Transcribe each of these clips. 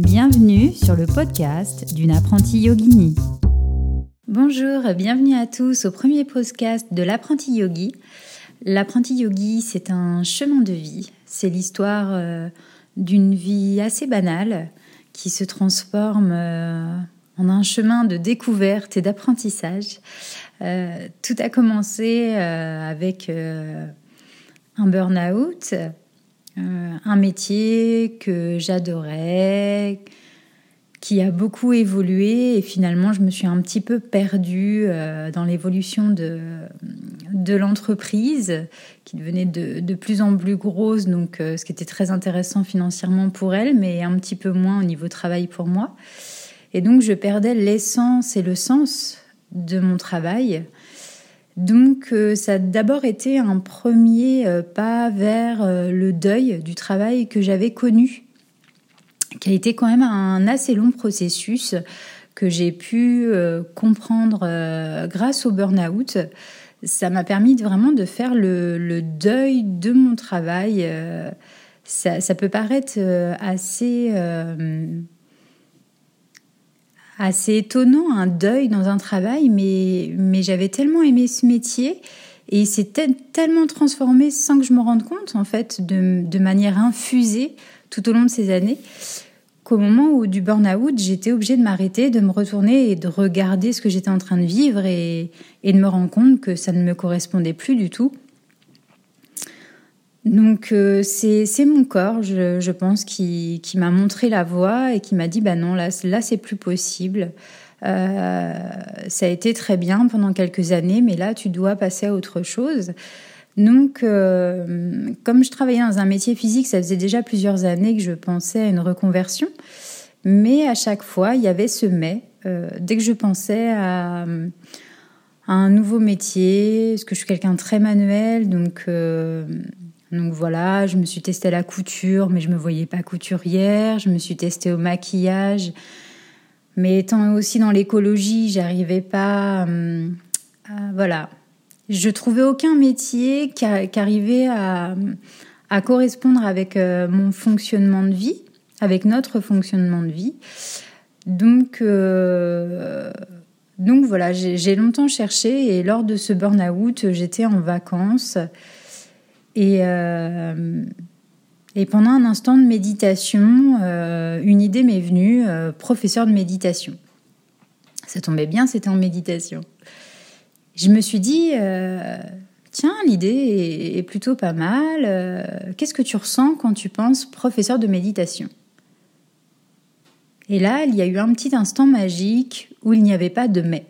Bienvenue sur le podcast d'une apprentie yogini. Bonjour, bienvenue à tous au premier podcast de l'apprenti yogi. L'apprenti yogi, c'est un chemin de vie. C'est l'histoire euh, d'une vie assez banale qui se transforme euh, en un chemin de découverte et d'apprentissage. Euh, tout a commencé avec un burn-out, un métier que j'adorais, qui a beaucoup évolué et finalement je me suis un petit peu perdue euh, dans l'évolution de, de l'entreprise qui devenait de, de, plus en plus grosse, donc euh, ce qui était très intéressant financièrement pour elle, mais un petit peu moins au niveau travail pour moi. Et donc je perdais l'essence et le sens de mon travail. Donc euh, ça a d'abord été un premier pas vers le deuil du travail que j'avais connu qui a été quand même un assez long processus que j'ai pu euh, comprendre euh, grâce au burn-out. Ça m'a permis vraiment de faire le, deuil de mon travail. Euh, ça, peut paraître assez, assez étonnant, un deuil dans un travail, mais, mais j'avais tellement aimé ce métier et il s'est tellement transformé sans que je me rende compte, en fait, de, de manière infusée tout au long de ces années qu'au moment où du burn-out, j'étais obligée de m'arrêter, de me retourner et de regarder ce que j'étais en train de vivre et, et, de me rendre compte que ça ne me correspondait plus du tout. Donc euh, c'est mon corps, je, pense, qui, m'a montré la voie et qui m'a dit bah non là là c'est plus possible. Euh, ça a été très bien pendant quelques années, mais là tu dois passer à autre chose. Donc, euh, comme je travaillais dans un métier physique, ça faisait déjà plusieurs années que je pensais à une reconversion. Mais à chaque fois, il y avait ce mais. Dès que je pensais à, un nouveau métier, parce que je suis quelqu'un très manuel, donc, donc voilà, je me suis testée à la couture, mais je me voyais pas couturière. Je me suis testée au maquillage, mais étant aussi dans l'écologie, j'arrivais pas, à, voilà, je trouvais aucun métier qui, arrivait à, correspondre avec euh, mon fonctionnement de vie, avec notre fonctionnement de vie. Donc, euh, donc voilà, j'ai longtemps cherché et lors de ce burn-out, j'étais en vacances et, euh, et pendant un instant de méditation, une idée m'est venue, professeur de méditation. Ça tombait bien, c'était en méditation je me suis dit, euh, tiens, l'idée est, plutôt pas mal. Euh, qu'est-ce que tu ressens quand tu penses professeur de méditation? Et là, il y a eu un petit instant magique où il n'y avait pas de mais.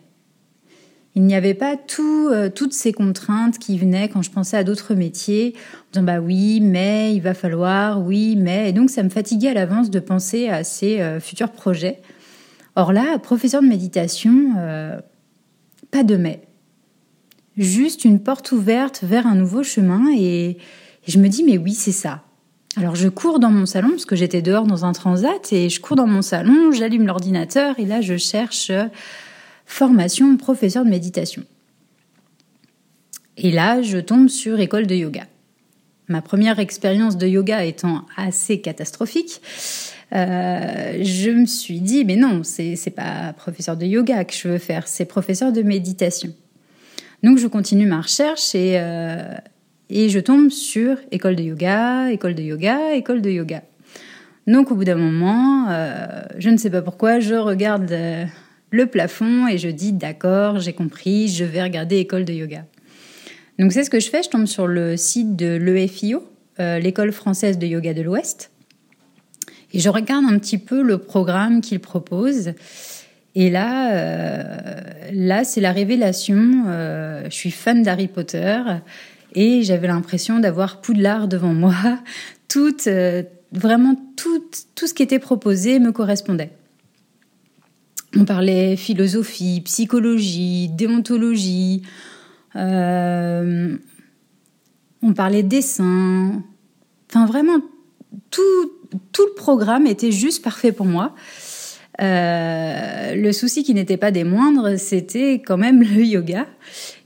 Il n'y avait pas tout, euh, toutes ces contraintes qui venaient quand je pensais à d'autres métiers, en disant bah oui, mais il va falloir, oui, mais. Et donc ça me fatiguait à l'avance de penser à ces futurs projets. Or là, professeur de méditation, pas de mais juste une porte ouverte vers un nouveau chemin et, je me dis mais oui c'est ça. Alors je cours dans mon salon parce que j'étais dehors dans un transat et je cours dans mon salon, j'allume l'ordinateur et là je cherche formation professeur de méditation. Et là je tombe sur école de yoga. Ma première expérience de yoga étant assez catastrophique, euh, je me suis dit mais non c'est pas professeur de yoga que je veux faire, c'est professeur de méditation. Donc je continue ma recherche et, euh, et je tombe sur école de yoga, école de yoga, école de yoga. Donc au bout d'un moment, euh, je ne sais pas pourquoi, je regarde le plafond et je dis d'accord, j'ai compris, je vais regarder école de yoga. Donc c'est ce que je fais, je tombe sur le site de l'EFIO, l'école française de yoga de l'Ouest, et je regarde un petit peu le programme qu'ils proposent. Et là, euh, là, c'est la révélation. Euh, je suis fan d'Harry Potter et j'avais l'impression d'avoir Poudlard devant moi. Tout, euh, vraiment tout, tout ce qui était proposé me correspondait. On parlait philosophie, psychologie, déontologie. on parlait dessin. Enfin, vraiment, tout, tout le programme était juste parfait pour moi. Euh, le souci qui n'était pas des moindres, c'était quand même le yoga,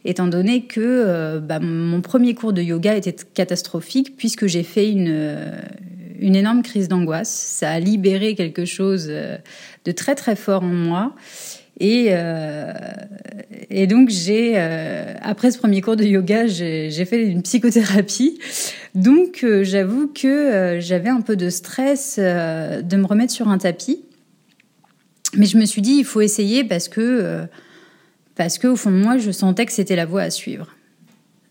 étant donné que euh, bah, mon premier cours de yoga était catastrophique puisque j'ai fait une, une énorme crise d'angoisse. Ça a libéré quelque chose de très très fort en moi. Et, euh, et donc j'ai euh, après ce premier cours de yoga, j'ai fait une psychothérapie. Donc euh, j'avoue que euh, j'avais un peu de stress euh, de me remettre sur un tapis. Mais je me suis dit il faut essayer parce que parce que au fond de moi je sentais que c'était la voie à suivre.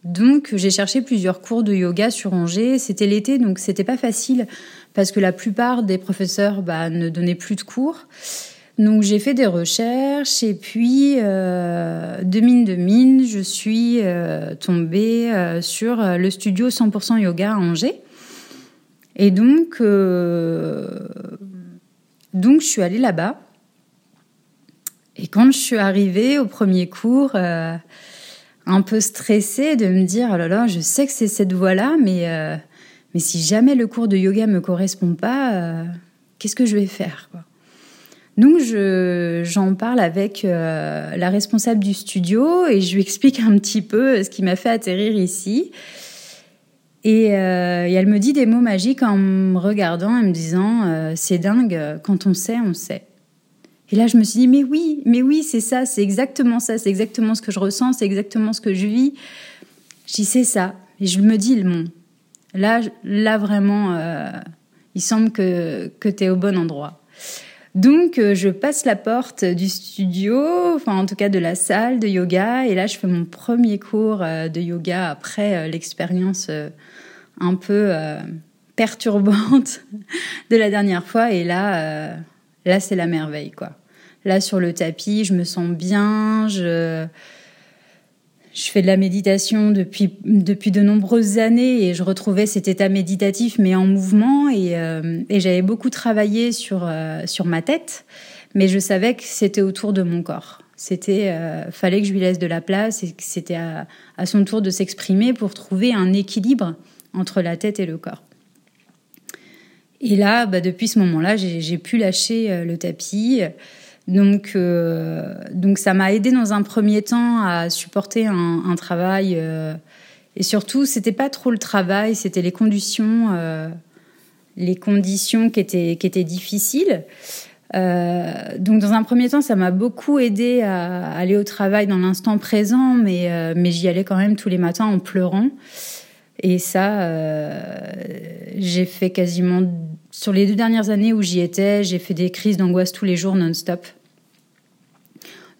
Donc j'ai cherché plusieurs cours de yoga sur Angers. C'était l'été donc c'était pas facile parce que la plupart des professeurs bah, ne donnaient plus de cours. Donc j'ai fait des recherches et puis euh, de mine de mine, je suis euh, tombée euh, sur le studio 100% yoga à Angers. Et donc, donc je suis allée là-bas. Et quand je suis arrivée au premier cours, un peu stressée de me dire, oh là là, je sais que c'est cette voie-là, mais, mais si jamais le cours de yoga me correspond pas, qu'est-ce que je vais faire quoi? Donc j'en parle avec euh, la responsable du studio et je lui explique un petit peu ce qui m'a fait atterrir ici. Et, euh, et, elle me dit des mots magiques en me regardant et me disant euh, c'est dingue, quand on sait, on sait. Et là je me suis dit mais oui, mais oui c'est ça, c'est exactement ça, c'est exactement ce que je ressens, c'est exactement ce que je vis. J'y sais ça. Et je me dis bon, là, là vraiment, euh, il semble que, que tu es au bon endroit. Donc, euh, je passe la porte du studio, enfin en tout cas de la salle de yoga, et là, je fais mon premier cours euh, de yoga après l'expérience un peu perturbante de la dernière fois. Et là, là, c'est la merveille, quoi. Là, sur le tapis, je me sens bien, je je fais de la méditation depuis, depuis de nombreuses années et je retrouvais cet état méditatif mais en mouvement et, euh, et j'avais beaucoup travaillé sur, euh, sur ma tête, mais je savais que c'était autour de mon corps. C'était euh, fallait que je lui laisse de la place et que c'était à, à son tour de s'exprimer pour trouver un équilibre entre la tête et le corps. Et là, bah, depuis ce moment-là, j'ai pu lâcher le tapis. Donc, euh, donc ça m'a aidé dans un premier temps à supporter un, un travail. Euh, et surtout, c'était pas trop le travail, c'était les conditions, euh, les conditions qui étaient, qui étaient difficiles. Euh, donc, dans un premier temps, ça m'a beaucoup aidé à aller au travail dans l'instant présent, mais, euh, mais j'y allais quand même tous les matins en pleurant. Et ça, euh, j'ai fait quasiment sur les deux dernières années où j'y étais, j'ai fait des crises d'angoisse tous les jours non-stop.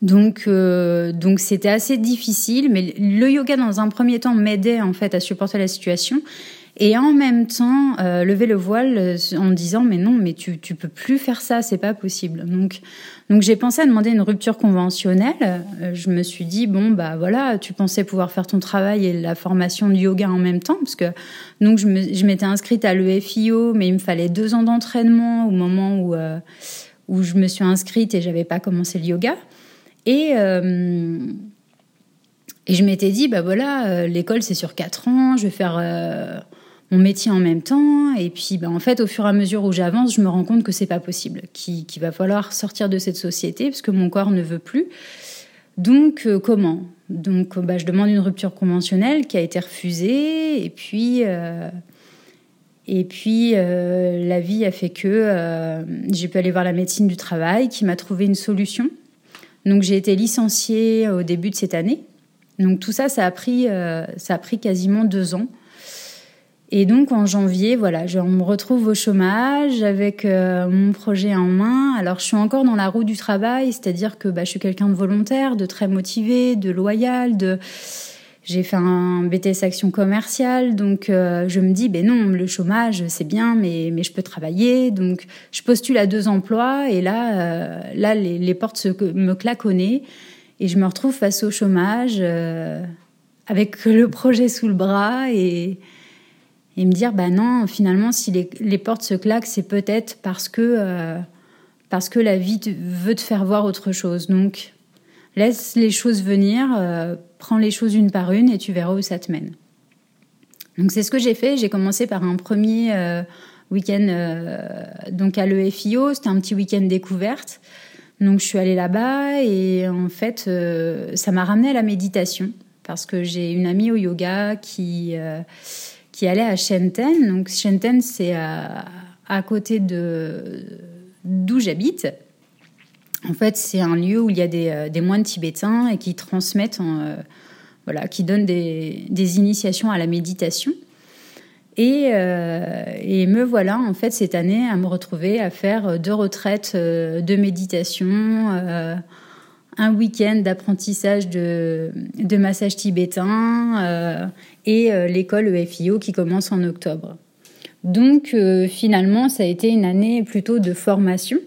Donc, euh, donc c'était assez difficile, mais le yoga dans un premier temps m'aidait en fait à supporter la situation et en même temps euh, lever le voile euh, en disant mais non, mais tu tu peux plus faire ça, c'est pas possible. Donc donc j'ai pensé à demander une rupture conventionnelle. Euh, je me suis dit bon bah voilà, tu pensais pouvoir faire ton travail et la formation de yoga en même temps parce que donc je m'étais inscrite à l'EFIO, mais il me fallait deux ans d'entraînement au moment où euh, où je me suis inscrite et j'avais pas commencé le yoga. Et, euh, et je m'étais dit, bah voilà, euh, l'école c'est sur quatre ans, je vais faire euh, mon métier en même temps. Et puis, bah, en fait, au fur et à mesure où j'avance, je me rends compte que c'est pas possible, qu'il qu va falloir sortir de cette société parce que mon corps ne veut plus. Donc, comment? Donc, bah, je demande une rupture conventionnelle qui a été refusée. Et puis, et puis la vie a fait que j'ai pu aller voir la médecine du travail qui m'a trouvé une solution. Donc j'ai été licenciée au début de cette année. Donc tout ça, ça a pris, euh, ça pris quasiment deux ans. Et donc en janvier, voilà, je me retrouve au chômage avec euh, mon projet en main. Alors je suis encore dans la roue du travail, c'est-à-dire que bah, je suis quelqu'un de volontaire, de très motivé, de loyal, de j'ai fait un BTS action commerciale, donc euh, je me dis, ben non, le chômage, c'est bien, mais, mais je peux travailler. Donc je postule à deux emplois et là, euh, là les, les, portes se, me claconnaient et je me retrouve face au chômage euh, avec le projet sous le bras et, et me dire, bah non, finalement, si les, les portes se claquent, c'est peut-être parce que, parce que la vie veut te faire voir autre chose. Donc laisse les choses venir. Prends les choses une par une et tu verras où ça te mène. Donc c'est ce que j'ai fait. J'ai commencé par un premier euh, week-end euh, donc à l'EFIO. C'était un petit week-end découverte. Donc je suis allée là-bas et en fait euh, ça m'a ramené à la méditation parce que j'ai une amie au yoga qui qui allait à Shenten. Donc Shenten c'est à, à côté de d'où j'habite. En fait, c'est un lieu où il y a des, des, moines tibétains et qui transmettent, voilà, qui donnent des, initiations à la méditation. Et, et, me voilà en fait cette année à me retrouver à faire deux retraites de méditation un week-end d'apprentissage de, massage tibétain euh, et euh, l'école EFIO qui commence en octobre. Donc euh, finalement, ça a été une année plutôt de formation.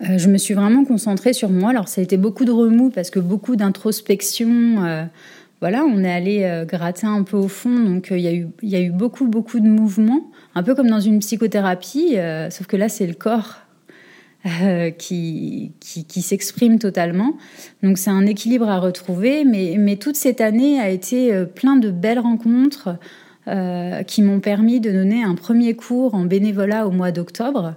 Je me suis vraiment concentrée sur moi. Alors ça a été beaucoup de remous parce que beaucoup d'introspection. voilà, on est allé gratter un peu au fond, donc il y, a eu, beaucoup, beaucoup de mouvements, un peu comme dans une psychothérapie, sauf que là c'est le corps euh, qui, s'exprime totalement. Donc c'est un équilibre à retrouver, mais, toute cette année a été euh, plein de belles rencontres euh, qui m'ont permis de donner un premier cours en bénévolat au mois d'octobre.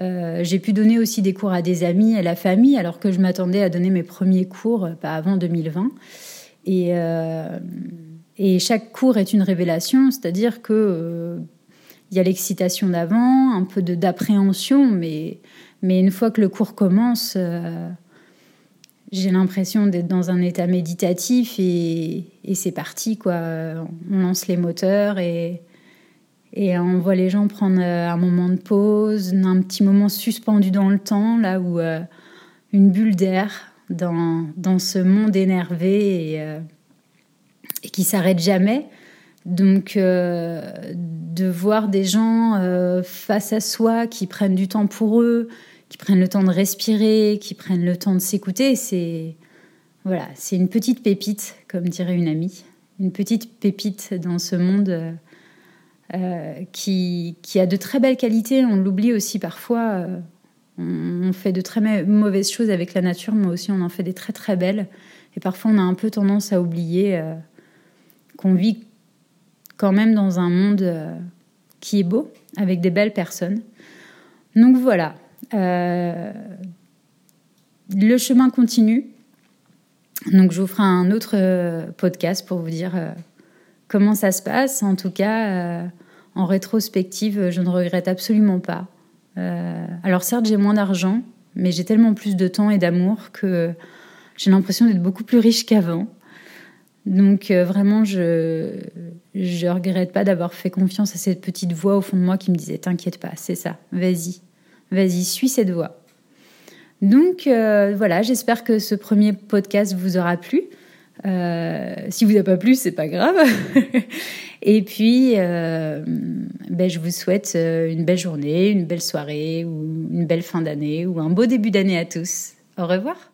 Euh, j'ai pu donner aussi des cours à des amis et à la famille, alors que je m'attendais à donner mes premiers cours pas avant 2020. Et, et chaque cours est une révélation, c'est-à-dire que y a l'excitation d'avant, un peu d'appréhension, mais mais une fois que le cours commence, euh, j'ai l'impression d'être dans un état méditatif et, c'est parti, quoi. On lance les moteurs et, et on voit les gens prendre euh, un moment de pause, un petit moment suspendu dans le temps, là où euh, une bulle d'air dans, dans ce monde énervé et, et qui s'arrête jamais. Donc, de voir des gens face à soi qui prennent du temps pour eux, qui prennent le temps de respirer, qui prennent le temps de s'écouter. C'est voilà, c'est une petite pépite, comme dirait une amie, une petite pépite dans ce monde euh, qui, a de très belles qualités. On l'oublie aussi parfois. Euh, on, fait de très mauvaises choses avec la nature, mais aussi on en fait des très très belles. Et parfois on a un peu tendance à oublier euh, qu'on vit quand même dans un monde qui est beau, avec des belles personnes. Donc voilà, le chemin continue. Donc, je vous ferai un autre podcast pour vous dire comment ça se passe. En tout cas, en rétrospective, je ne regrette absolument pas. alors, certes, j'ai moins d'argent, mais j'ai tellement plus de temps et d'amour que j'ai l'impression d'être beaucoup plus riche qu'avant. Donc vraiment, je je regrette pas d'avoir fait confiance à cette petite voix au fond de moi qui me disait t'inquiète pas, c'est ça, vas-y, Vas-y, suis cette voie. Donc euh, voilà, j'espère que ce premier podcast vous aura plu. Euh, si vous n'a pas plu, c'est pas grave. Et puis, euh, ben, je vous souhaite une belle journée, une belle soirée ou une belle fin d'année ou un beau début d'année à tous. Au revoir.